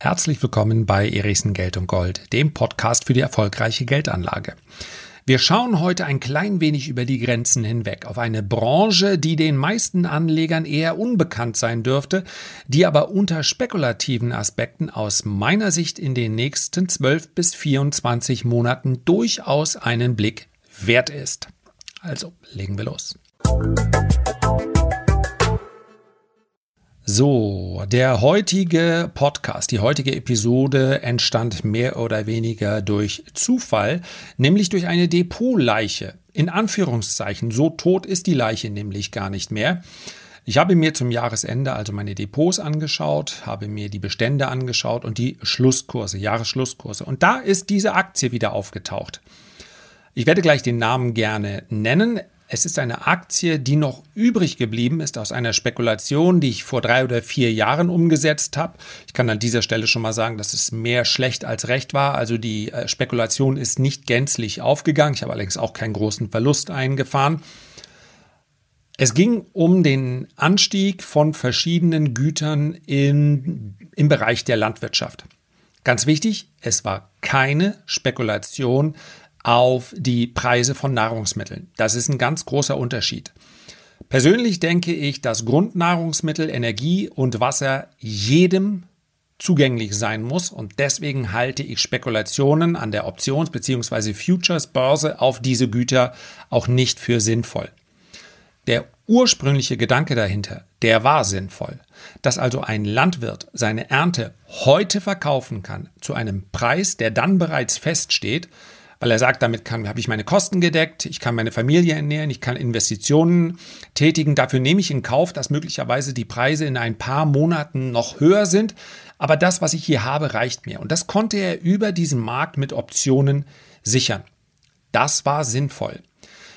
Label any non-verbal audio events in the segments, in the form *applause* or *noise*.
Herzlich willkommen bei Erichsen Geld und Gold, dem Podcast für die erfolgreiche Geldanlage. Wir schauen heute ein klein wenig über die Grenzen hinweg auf eine Branche, die den meisten Anlegern eher unbekannt sein dürfte, die aber unter spekulativen Aspekten aus meiner Sicht in den nächsten 12 bis 24 Monaten durchaus einen Blick wert ist. Also legen wir los. So, der heutige Podcast, die heutige Episode entstand mehr oder weniger durch Zufall, nämlich durch eine Depotleiche. In Anführungszeichen, so tot ist die Leiche nämlich gar nicht mehr. Ich habe mir zum Jahresende also meine Depots angeschaut, habe mir die Bestände angeschaut und die Schlusskurse, Jahresschlusskurse. Und da ist diese Aktie wieder aufgetaucht. Ich werde gleich den Namen gerne nennen. Es ist eine Aktie, die noch übrig geblieben ist aus einer Spekulation, die ich vor drei oder vier Jahren umgesetzt habe. Ich kann an dieser Stelle schon mal sagen, dass es mehr schlecht als recht war. Also die äh, Spekulation ist nicht gänzlich aufgegangen. Ich habe allerdings auch keinen großen Verlust eingefahren. Es ging um den Anstieg von verschiedenen Gütern in, im Bereich der Landwirtschaft. Ganz wichtig, es war keine Spekulation auf die Preise von Nahrungsmitteln. Das ist ein ganz großer Unterschied. Persönlich denke ich, dass Grundnahrungsmittel, Energie und Wasser jedem zugänglich sein muss und deswegen halte ich Spekulationen an der Options- bzw. Futures-Börse auf diese Güter auch nicht für sinnvoll. Der ursprüngliche Gedanke dahinter, der war sinnvoll, dass also ein Landwirt seine Ernte heute verkaufen kann zu einem Preis, der dann bereits feststeht, weil er sagt, damit habe ich meine Kosten gedeckt, ich kann meine Familie ernähren, ich kann Investitionen tätigen. Dafür nehme ich in Kauf, dass möglicherweise die Preise in ein paar Monaten noch höher sind. Aber das, was ich hier habe, reicht mir. Und das konnte er über diesen Markt mit Optionen sichern. Das war sinnvoll.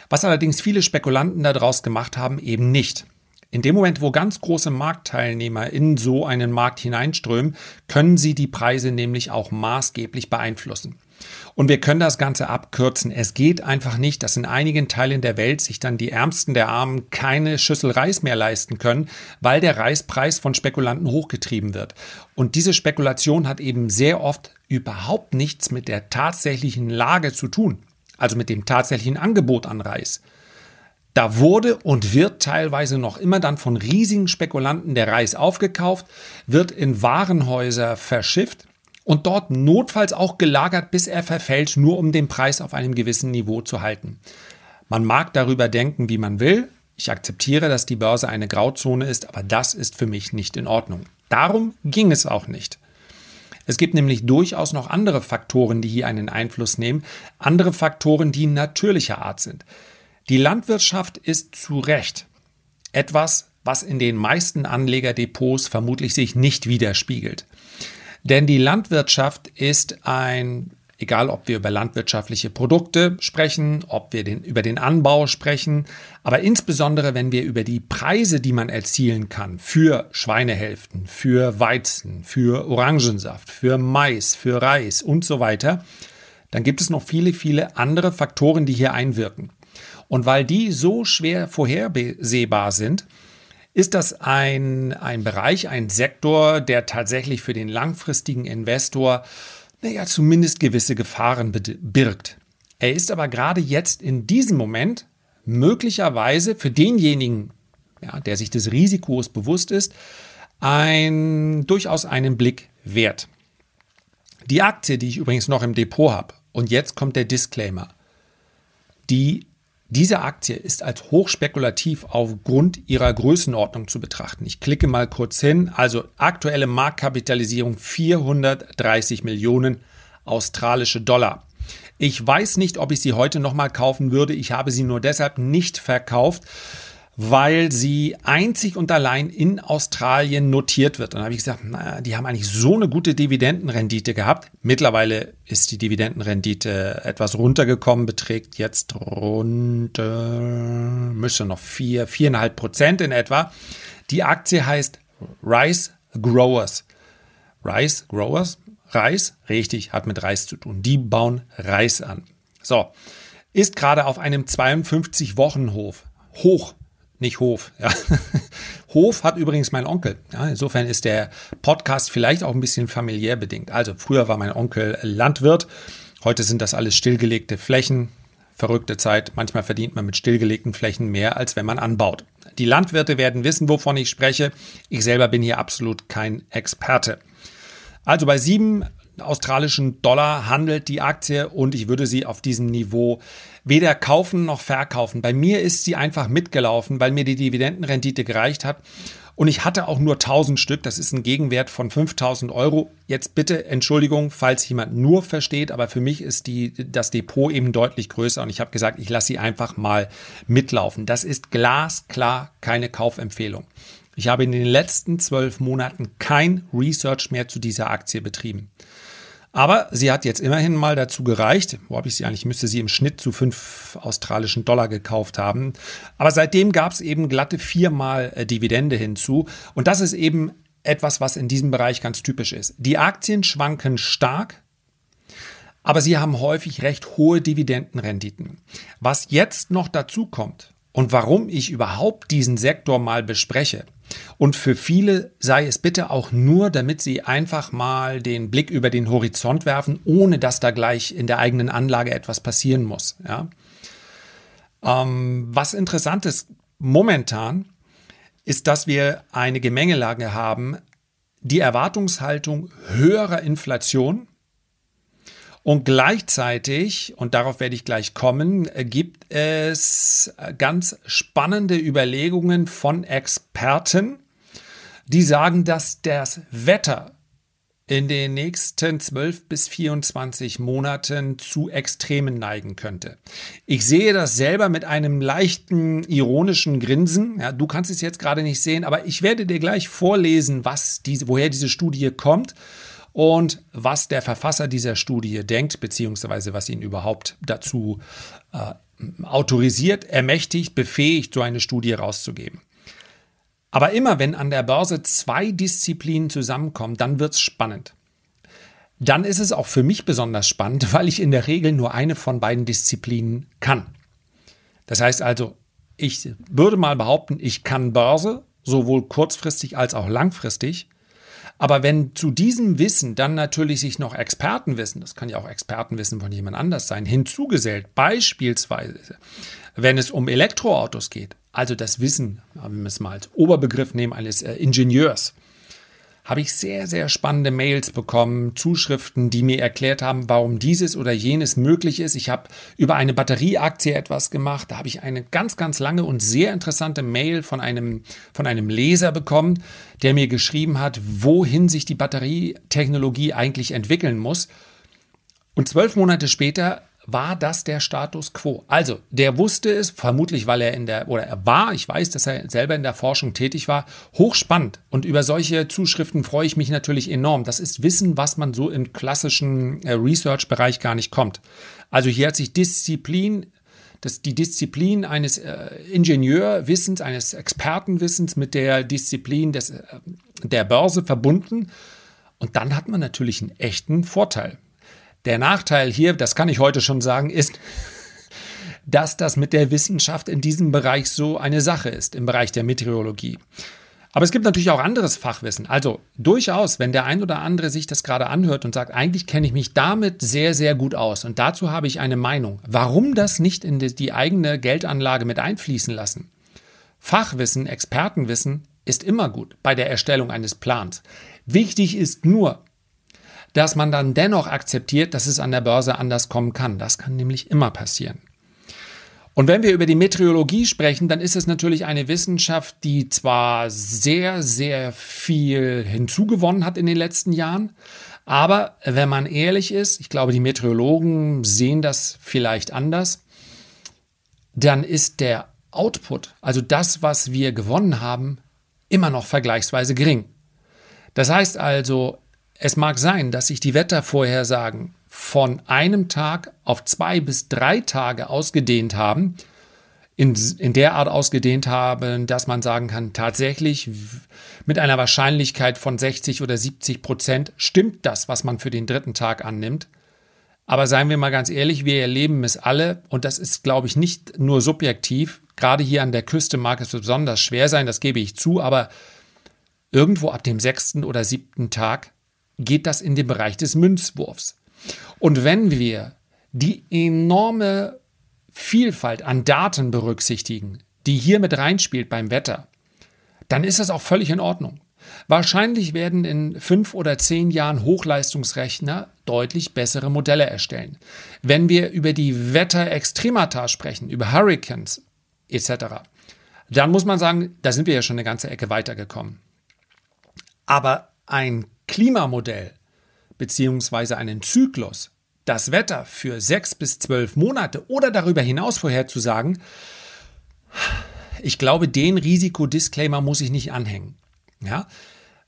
Was allerdings viele Spekulanten daraus gemacht haben, eben nicht. In dem Moment, wo ganz große Marktteilnehmer in so einen Markt hineinströmen, können sie die Preise nämlich auch maßgeblich beeinflussen. Und wir können das Ganze abkürzen. Es geht einfach nicht, dass in einigen Teilen der Welt sich dann die Ärmsten der Armen keine Schüssel Reis mehr leisten können, weil der Reispreis von Spekulanten hochgetrieben wird. Und diese Spekulation hat eben sehr oft überhaupt nichts mit der tatsächlichen Lage zu tun, also mit dem tatsächlichen Angebot an Reis. Da wurde und wird teilweise noch immer dann von riesigen Spekulanten der Reis aufgekauft, wird in Warenhäuser verschifft und dort notfalls auch gelagert, bis er verfällt, nur um den Preis auf einem gewissen Niveau zu halten. Man mag darüber denken, wie man will. Ich akzeptiere, dass die Börse eine Grauzone ist, aber das ist für mich nicht in Ordnung. Darum ging es auch nicht. Es gibt nämlich durchaus noch andere Faktoren, die hier einen Einfluss nehmen, andere Faktoren, die natürlicher Art sind. Die Landwirtschaft ist zu Recht etwas, was in den meisten Anlegerdepots vermutlich sich nicht widerspiegelt. Denn die Landwirtschaft ist ein, egal ob wir über landwirtschaftliche Produkte sprechen, ob wir den, über den Anbau sprechen, aber insbesondere wenn wir über die Preise, die man erzielen kann für Schweinehälften, für Weizen, für Orangensaft, für Mais, für Reis und so weiter, dann gibt es noch viele, viele andere Faktoren, die hier einwirken. Und weil die so schwer vorhersehbar sind, ist das ein, ein Bereich, ein Sektor, der tatsächlich für den langfristigen Investor, naja, zumindest gewisse Gefahren birgt. Er ist aber gerade jetzt in diesem Moment möglicherweise für denjenigen, ja, der sich des Risikos bewusst ist, ein, durchaus einen Blick wert. Die Aktie, die ich übrigens noch im Depot habe, und jetzt kommt der Disclaimer, die diese Aktie ist als hochspekulativ aufgrund ihrer Größenordnung zu betrachten. Ich klicke mal kurz hin. Also aktuelle Marktkapitalisierung 430 Millionen australische Dollar. Ich weiß nicht, ob ich sie heute nochmal kaufen würde. Ich habe sie nur deshalb nicht verkauft, weil sie einzig und allein in Australien notiert wird. Und da habe ich gesagt, naja, die haben eigentlich so eine gute Dividendenrendite gehabt. Mittlerweile ist die Dividendenrendite etwas runtergekommen, beträgt jetzt rund, äh, müsste noch vier, viereinhalb Prozent in etwa. Die Aktie heißt Rice Growers. Rice Growers? Reis? Richtig, hat mit Reis zu tun. Die bauen Reis an. So, ist gerade auf einem 52-Wochen-Hof hoch nicht Hof. Ja. *laughs* Hof hat übrigens mein Onkel. Ja, insofern ist der Podcast vielleicht auch ein bisschen familiär bedingt. Also früher war mein Onkel Landwirt, heute sind das alles stillgelegte Flächen. Verrückte Zeit. Manchmal verdient man mit stillgelegten Flächen mehr, als wenn man anbaut. Die Landwirte werden wissen, wovon ich spreche. Ich selber bin hier absolut kein Experte. Also bei sieben australischen Dollar handelt die Aktie und ich würde sie auf diesem Niveau weder kaufen noch verkaufen. Bei mir ist sie einfach mitgelaufen, weil mir die Dividendenrendite gereicht hat. Und ich hatte auch nur 1000 Stück. Das ist ein Gegenwert von 5000 Euro. Jetzt bitte Entschuldigung, falls jemand nur versteht, aber für mich ist die, das Depot eben deutlich größer und ich habe gesagt, ich lasse sie einfach mal mitlaufen. Das ist glasklar keine Kaufempfehlung. Ich habe in den letzten zwölf Monaten kein Research mehr zu dieser Aktie betrieben. Aber sie hat jetzt immerhin mal dazu gereicht. Wo habe ich sie eigentlich? Ich müsste sie im Schnitt zu fünf australischen Dollar gekauft haben. Aber seitdem gab es eben glatte viermal äh, Dividende hinzu. Und das ist eben etwas, was in diesem Bereich ganz typisch ist. Die Aktien schwanken stark, aber sie haben häufig recht hohe Dividendenrenditen. Was jetzt noch dazu kommt und warum ich überhaupt diesen Sektor mal bespreche, und für viele sei es bitte auch nur, damit sie einfach mal den Blick über den Horizont werfen, ohne dass da gleich in der eigenen Anlage etwas passieren muss. Ja? Ähm, was interessant ist momentan, ist, dass wir eine Gemengelage haben, die Erwartungshaltung höherer Inflation und gleichzeitig, und darauf werde ich gleich kommen, gibt es ganz spannende Überlegungen von Experten, die sagen, dass das Wetter in den nächsten 12 bis 24 Monaten zu Extremen neigen könnte. Ich sehe das selber mit einem leichten ironischen Grinsen. Ja, du kannst es jetzt gerade nicht sehen, aber ich werde dir gleich vorlesen, was diese, woher diese Studie kommt und was der Verfasser dieser Studie denkt, beziehungsweise was ihn überhaupt dazu äh, autorisiert, ermächtigt, befähigt, so eine Studie rauszugeben. Aber immer wenn an der Börse zwei Disziplinen zusammenkommen, dann wird es spannend. Dann ist es auch für mich besonders spannend, *laughs* weil ich in der Regel nur eine von beiden Disziplinen kann. Das heißt also, ich würde mal behaupten, ich kann Börse, sowohl kurzfristig als auch langfristig. Aber wenn zu diesem Wissen dann natürlich sich noch Expertenwissen, das kann ja auch Expertenwissen von jemand anders sein, hinzugesellt, beispielsweise, wenn es um Elektroautos geht, also das Wissen, wenn wir es mal als Oberbegriff nehmen, eines äh, Ingenieurs, habe ich sehr, sehr spannende Mails bekommen, Zuschriften, die mir erklärt haben, warum dieses oder jenes möglich ist. Ich habe über eine Batterieaktie etwas gemacht. Da habe ich eine ganz, ganz lange und sehr interessante Mail von einem, von einem Leser bekommen, der mir geschrieben hat, wohin sich die Batterietechnologie eigentlich entwickeln muss. Und zwölf Monate später war das der Status quo. Also, der wusste es, vermutlich weil er in der, oder er war, ich weiß, dass er selber in der Forschung tätig war, hochspannend. Und über solche Zuschriften freue ich mich natürlich enorm. Das ist Wissen, was man so im klassischen äh, Research-Bereich gar nicht kommt. Also hier hat sich Disziplin, das, die Disziplin eines äh, Ingenieurwissens, eines Expertenwissens mit der Disziplin des, äh, der Börse verbunden. Und dann hat man natürlich einen echten Vorteil. Der Nachteil hier, das kann ich heute schon sagen, ist, dass das mit der Wissenschaft in diesem Bereich so eine Sache ist, im Bereich der Meteorologie. Aber es gibt natürlich auch anderes Fachwissen. Also durchaus, wenn der ein oder andere sich das gerade anhört und sagt, eigentlich kenne ich mich damit sehr, sehr gut aus und dazu habe ich eine Meinung. Warum das nicht in die eigene Geldanlage mit einfließen lassen? Fachwissen, Expertenwissen ist immer gut bei der Erstellung eines Plans. Wichtig ist nur, dass man dann dennoch akzeptiert, dass es an der Börse anders kommen kann. Das kann nämlich immer passieren. Und wenn wir über die Meteorologie sprechen, dann ist es natürlich eine Wissenschaft, die zwar sehr, sehr viel hinzugewonnen hat in den letzten Jahren, aber wenn man ehrlich ist, ich glaube, die Meteorologen sehen das vielleicht anders, dann ist der Output, also das, was wir gewonnen haben, immer noch vergleichsweise gering. Das heißt also, es mag sein, dass sich die Wettervorhersagen von einem Tag auf zwei bis drei Tage ausgedehnt haben, in, in der Art ausgedehnt haben, dass man sagen kann, tatsächlich mit einer Wahrscheinlichkeit von 60 oder 70 Prozent stimmt das, was man für den dritten Tag annimmt. Aber seien wir mal ganz ehrlich, wir erleben es alle und das ist, glaube ich, nicht nur subjektiv. Gerade hier an der Küste mag es besonders schwer sein, das gebe ich zu, aber irgendwo ab dem sechsten oder siebten Tag geht das in den Bereich des Münzwurfs. Und wenn wir die enorme Vielfalt an Daten berücksichtigen, die hier mit reinspielt beim Wetter, dann ist das auch völlig in Ordnung. Wahrscheinlich werden in fünf oder zehn Jahren Hochleistungsrechner deutlich bessere Modelle erstellen. Wenn wir über die Wetterextremata sprechen, über Hurricanes etc., dann muss man sagen, da sind wir ja schon eine ganze Ecke weitergekommen. Aber ein Klimamodell beziehungsweise einen Zyklus, das Wetter für sechs bis zwölf Monate oder darüber hinaus vorherzusagen, ich glaube, den Risikodisclaimer muss ich nicht anhängen. Ja?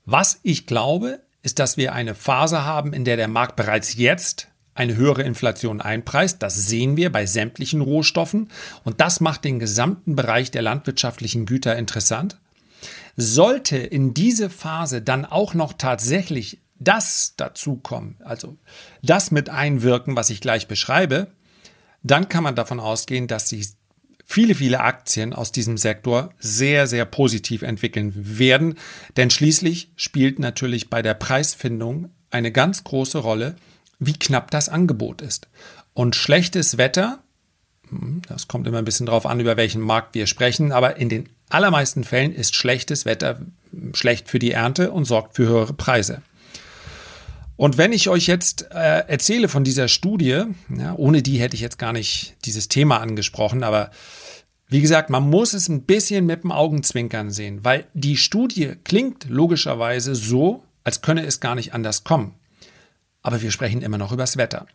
Was ich glaube, ist, dass wir eine Phase haben, in der der Markt bereits jetzt eine höhere Inflation einpreist. Das sehen wir bei sämtlichen Rohstoffen und das macht den gesamten Bereich der landwirtschaftlichen Güter interessant. Sollte in diese Phase dann auch noch tatsächlich das dazukommen, also das mit einwirken, was ich gleich beschreibe, dann kann man davon ausgehen, dass sich viele, viele Aktien aus diesem Sektor sehr, sehr positiv entwickeln werden. Denn schließlich spielt natürlich bei der Preisfindung eine ganz große Rolle, wie knapp das Angebot ist. Und schlechtes Wetter, hm, das kommt immer ein bisschen drauf an, über welchen Markt wir sprechen, aber in den allermeisten Fällen ist schlechtes Wetter schlecht für die Ernte und sorgt für höhere Preise. Und wenn ich euch jetzt äh, erzähle von dieser Studie, ja, ohne die hätte ich jetzt gar nicht dieses Thema angesprochen, aber wie gesagt, man muss es ein bisschen mit dem Augenzwinkern sehen, weil die Studie klingt logischerweise so, als könne es gar nicht anders kommen. Aber wir sprechen immer noch übers Wetter.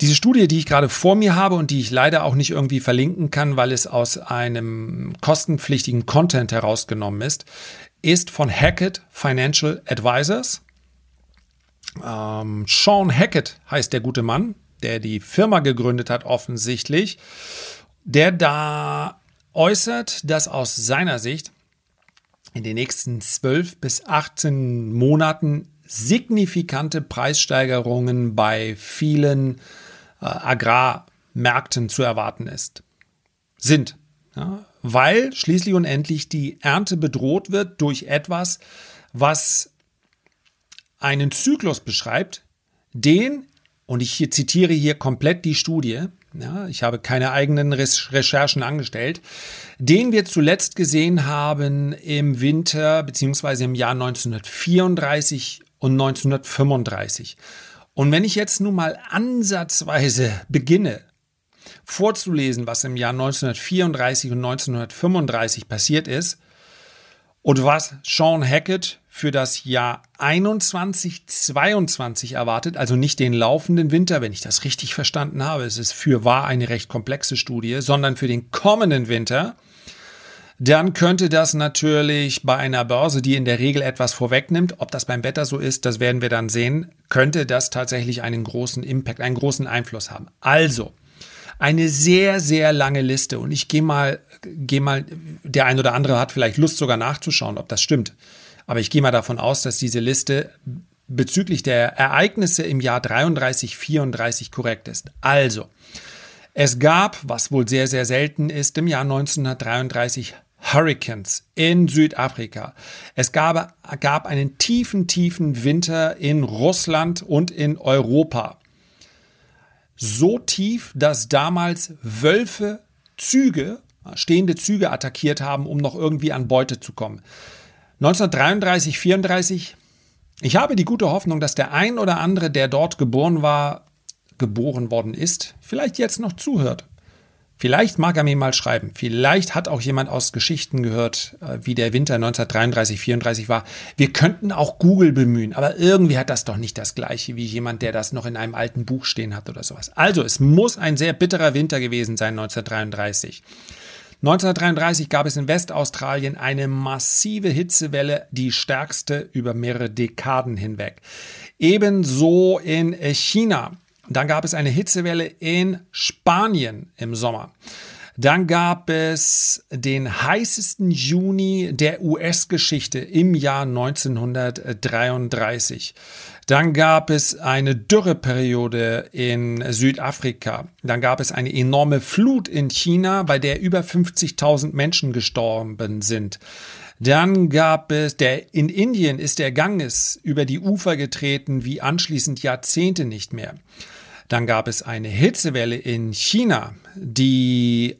Diese Studie, die ich gerade vor mir habe und die ich leider auch nicht irgendwie verlinken kann, weil es aus einem kostenpflichtigen Content herausgenommen ist, ist von Hackett Financial Advisors. Ähm, Sean Hackett heißt der gute Mann, der die Firma gegründet hat, offensichtlich der da äußert, dass aus seiner Sicht in den nächsten 12 bis 18 Monaten signifikante Preissteigerungen bei vielen äh, Agrarmärkten zu erwarten ist. Sind. Ja, weil schließlich und endlich die Ernte bedroht wird durch etwas, was einen Zyklus beschreibt, den, und ich zitiere hier komplett die Studie, ja, ich habe keine eigenen Recherchen angestellt, den wir zuletzt gesehen haben im Winter bzw. im Jahr 1934 und 1935. Und wenn ich jetzt nun mal ansatzweise beginne, vorzulesen, was im Jahr 1934 und 1935 passiert ist und was Sean Hackett für das Jahr 21, 22 erwartet, also nicht den laufenden Winter, wenn ich das richtig verstanden habe. Es ist für wahr eine recht komplexe Studie, sondern für den kommenden Winter. Dann könnte das natürlich bei einer Börse, die in der Regel etwas vorwegnimmt, ob das beim Wetter so ist, das werden wir dann sehen, könnte das tatsächlich einen großen Impact, einen großen Einfluss haben. Also, eine sehr, sehr lange Liste und ich gehe mal, gehe mal, der ein oder andere hat vielleicht Lust sogar nachzuschauen, ob das stimmt. Aber ich gehe mal davon aus, dass diese Liste bezüglich der Ereignisse im Jahr 33, 34 korrekt ist. Also, es gab, was wohl sehr, sehr selten ist, im Jahr 1933 Hurricanes in Südafrika. Es gab, gab einen tiefen, tiefen Winter in Russland und in Europa. So tief, dass damals Wölfe Züge, stehende Züge attackiert haben, um noch irgendwie an Beute zu kommen. 1933, 34. Ich habe die gute Hoffnung, dass der ein oder andere, der dort geboren war, geboren worden ist, vielleicht jetzt noch zuhört. Vielleicht mag er mir mal schreiben. Vielleicht hat auch jemand aus Geschichten gehört, äh, wie der Winter 1933, 34 war. Wir könnten auch Google bemühen, aber irgendwie hat das doch nicht das gleiche wie jemand, der das noch in einem alten Buch stehen hat oder sowas. Also, es muss ein sehr bitterer Winter gewesen sein 1933. 1933 gab es in Westaustralien eine massive Hitzewelle, die stärkste über mehrere Dekaden hinweg. Ebenso in China. Dann gab es eine Hitzewelle in Spanien im Sommer. Dann gab es den heißesten Juni der US-Geschichte im Jahr 1933. Dann gab es eine Dürreperiode in Südafrika. Dann gab es eine enorme Flut in China, bei der über 50.000 Menschen gestorben sind. Dann gab es, der, in Indien ist der Ganges über die Ufer getreten, wie anschließend Jahrzehnte nicht mehr. Dann gab es eine Hitzewelle in China, die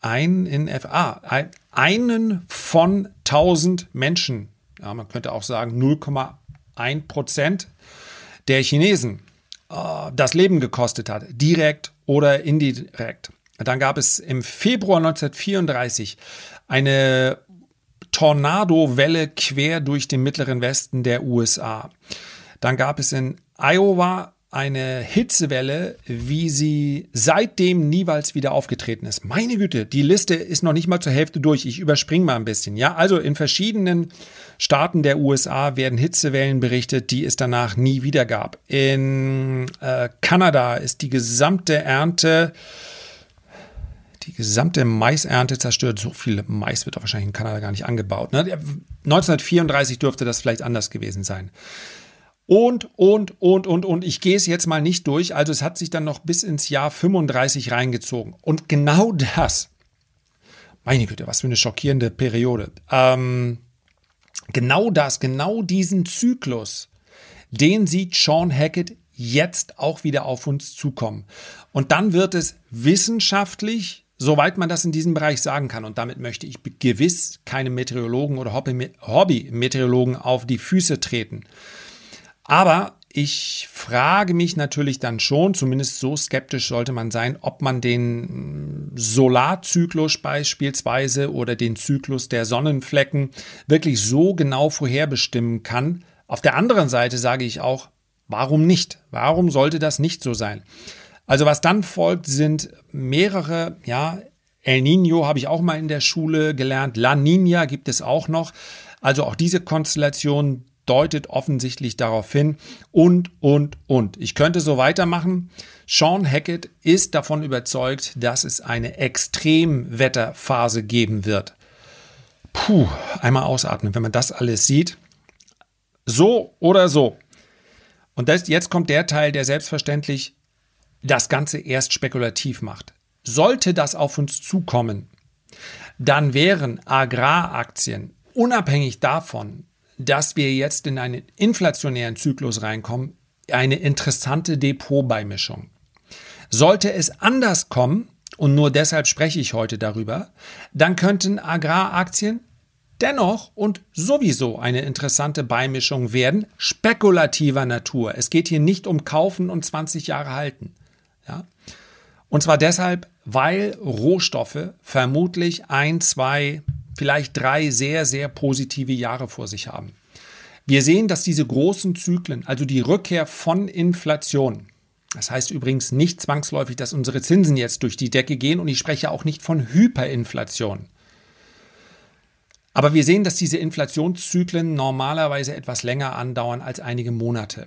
ein in FA, ein, einen von 1000 Menschen, ja, man könnte auch sagen 0,1 Prozent der Chinesen äh, das Leben gekostet hat, direkt oder indirekt. Dann gab es im Februar 1934 eine Tornadowelle quer durch den mittleren Westen der USA. Dann gab es in Iowa eine Hitzewelle, wie sie seitdem niemals wieder aufgetreten ist. Meine Güte, die Liste ist noch nicht mal zur Hälfte durch. Ich überspringe mal ein bisschen. Ja, also in verschiedenen Staaten der USA werden Hitzewellen berichtet, die es danach nie wieder gab. In äh, Kanada ist die gesamte Ernte die gesamte Maisernte zerstört. So viel Mais wird wahrscheinlich in Kanada gar nicht angebaut. Ne? 1934 dürfte das vielleicht anders gewesen sein. Und, und, und, und, und. Ich gehe es jetzt mal nicht durch. Also es hat sich dann noch bis ins Jahr 35 reingezogen. Und genau das, meine Güte, was für eine schockierende Periode. Ähm, genau das, genau diesen Zyklus, den sieht Sean Hackett jetzt auch wieder auf uns zukommen. Und dann wird es wissenschaftlich, soweit man das in diesem Bereich sagen kann, und damit möchte ich gewiss keine Meteorologen oder Hobby-Meteorologen auf die Füße treten. Aber ich frage mich natürlich dann schon, zumindest so skeptisch sollte man sein, ob man den Solarzyklus beispielsweise oder den Zyklus der Sonnenflecken wirklich so genau vorherbestimmen kann. Auf der anderen Seite sage ich auch, warum nicht? Warum sollte das nicht so sein? Also was dann folgt, sind mehrere, ja, El Nino habe ich auch mal in der Schule gelernt, La Nina gibt es auch noch. Also auch diese Konstellation deutet offensichtlich darauf hin und, und, und. Ich könnte so weitermachen. Sean Hackett ist davon überzeugt, dass es eine Extremwetterphase geben wird. Puh, einmal ausatmen, wenn man das alles sieht. So oder so. Und das, jetzt kommt der Teil, der selbstverständlich das Ganze erst spekulativ macht. Sollte das auf uns zukommen, dann wären Agraraktien unabhängig davon, dass wir jetzt in einen inflationären Zyklus reinkommen, eine interessante Depotbeimischung. Sollte es anders kommen, und nur deshalb spreche ich heute darüber, dann könnten Agraraktien dennoch und sowieso eine interessante Beimischung werden, spekulativer Natur. Es geht hier nicht um kaufen und 20 Jahre halten. Ja? Und zwar deshalb, weil Rohstoffe vermutlich ein, zwei, vielleicht drei sehr, sehr positive Jahre vor sich haben. Wir sehen, dass diese großen Zyklen, also die Rückkehr von Inflation, das heißt übrigens nicht zwangsläufig, dass unsere Zinsen jetzt durch die Decke gehen und ich spreche auch nicht von Hyperinflation. Aber wir sehen, dass diese Inflationszyklen normalerweise etwas länger andauern als einige Monate.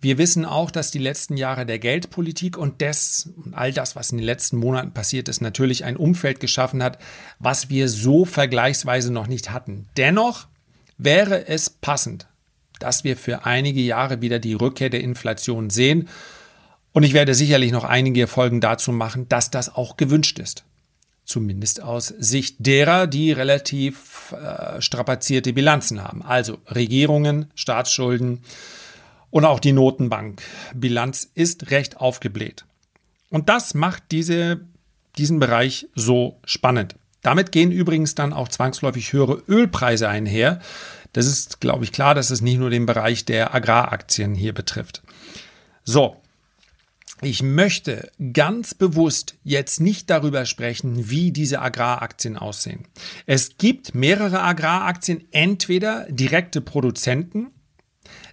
Wir wissen auch, dass die letzten Jahre der Geldpolitik und des all das, was in den letzten Monaten passiert ist, natürlich ein Umfeld geschaffen hat, was wir so vergleichsweise noch nicht hatten. Dennoch wäre es passend, dass wir für einige Jahre wieder die Rückkehr der Inflation sehen. Und ich werde sicherlich noch einige Folgen dazu machen, dass das auch gewünscht ist. Zumindest aus Sicht derer, die relativ äh, strapazierte Bilanzen haben. Also Regierungen, Staatsschulden, und auch die Notenbankbilanz ist recht aufgebläht. Und das macht diese, diesen Bereich so spannend. Damit gehen übrigens dann auch zwangsläufig höhere Ölpreise einher. Das ist, glaube ich, klar, dass es nicht nur den Bereich der Agraraktien hier betrifft. So, ich möchte ganz bewusst jetzt nicht darüber sprechen, wie diese Agraraktien aussehen. Es gibt mehrere Agraraktien, entweder direkte Produzenten,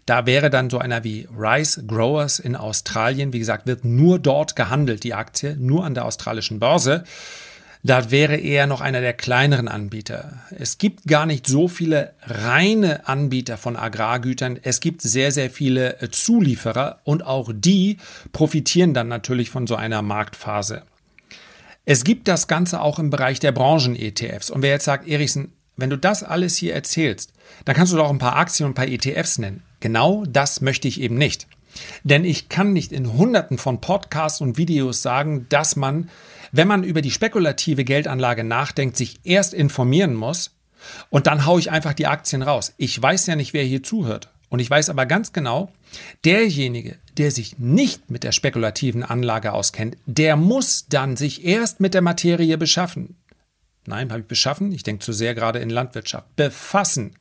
da wäre dann so einer wie Rice Growers in Australien, wie gesagt, wird nur dort gehandelt, die Aktie, nur an der australischen Börse. Da wäre eher noch einer der kleineren Anbieter. Es gibt gar nicht so viele reine Anbieter von Agrargütern. Es gibt sehr, sehr viele äh, Zulieferer und auch die profitieren dann natürlich von so einer Marktphase. Es gibt das Ganze auch im Bereich der Branchen-ETFs. Und wer jetzt sagt, Erichsen, wenn du das alles hier erzählst, dann kannst du doch ein paar Aktien und ein paar ETFs nennen. Genau das möchte ich eben nicht. Denn ich kann nicht in Hunderten von Podcasts und Videos sagen, dass man, wenn man über die spekulative Geldanlage nachdenkt, sich erst informieren muss und dann haue ich einfach die Aktien raus. Ich weiß ja nicht, wer hier zuhört. Und ich weiß aber ganz genau, derjenige, der sich nicht mit der spekulativen Anlage auskennt, der muss dann sich erst mit der Materie beschaffen. Nein, habe ich beschaffen? Ich denke zu sehr gerade in Landwirtschaft. Befassen.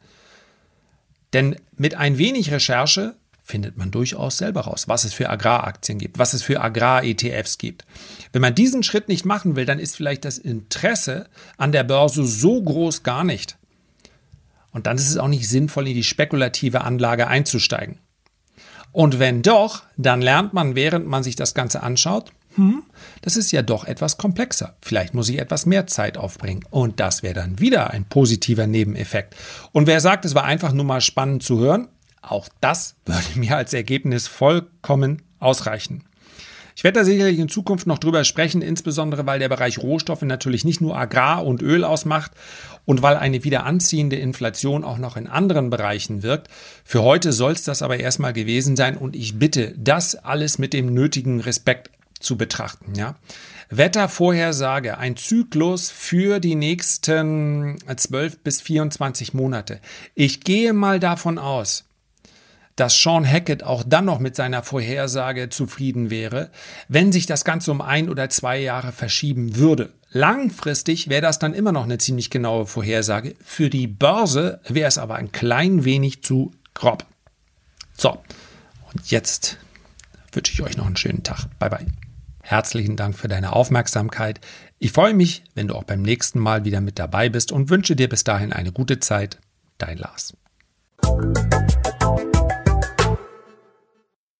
Denn mit ein wenig Recherche findet man durchaus selber raus, was es für Agraraktien gibt, was es für Agrar-ETFs gibt. Wenn man diesen Schritt nicht machen will, dann ist vielleicht das Interesse an der Börse so groß gar nicht. Und dann ist es auch nicht sinnvoll, in die spekulative Anlage einzusteigen. Und wenn doch, dann lernt man, während man sich das Ganze anschaut, hm, das ist ja doch etwas komplexer. Vielleicht muss ich etwas mehr Zeit aufbringen. Und das wäre dann wieder ein positiver Nebeneffekt. Und wer sagt, es war einfach nur mal spannend zu hören, auch das würde mir als Ergebnis vollkommen ausreichen. Ich werde da sicherlich in Zukunft noch drüber sprechen, insbesondere weil der Bereich Rohstoffe natürlich nicht nur Agrar und Öl ausmacht und weil eine wieder anziehende Inflation auch noch in anderen Bereichen wirkt. Für heute soll es das aber erstmal gewesen sein und ich bitte, das alles mit dem nötigen Respekt zu betrachten. Ja? Wettervorhersage, ein Zyklus für die nächsten 12 bis 24 Monate. Ich gehe mal davon aus, dass Sean Hackett auch dann noch mit seiner Vorhersage zufrieden wäre, wenn sich das Ganze um ein oder zwei Jahre verschieben würde. Langfristig wäre das dann immer noch eine ziemlich genaue Vorhersage. Für die Börse wäre es aber ein klein wenig zu grob. So, und jetzt wünsche ich euch noch einen schönen Tag. Bye bye. Herzlichen Dank für deine Aufmerksamkeit. Ich freue mich, wenn du auch beim nächsten Mal wieder mit dabei bist und wünsche dir bis dahin eine gute Zeit. Dein Lars.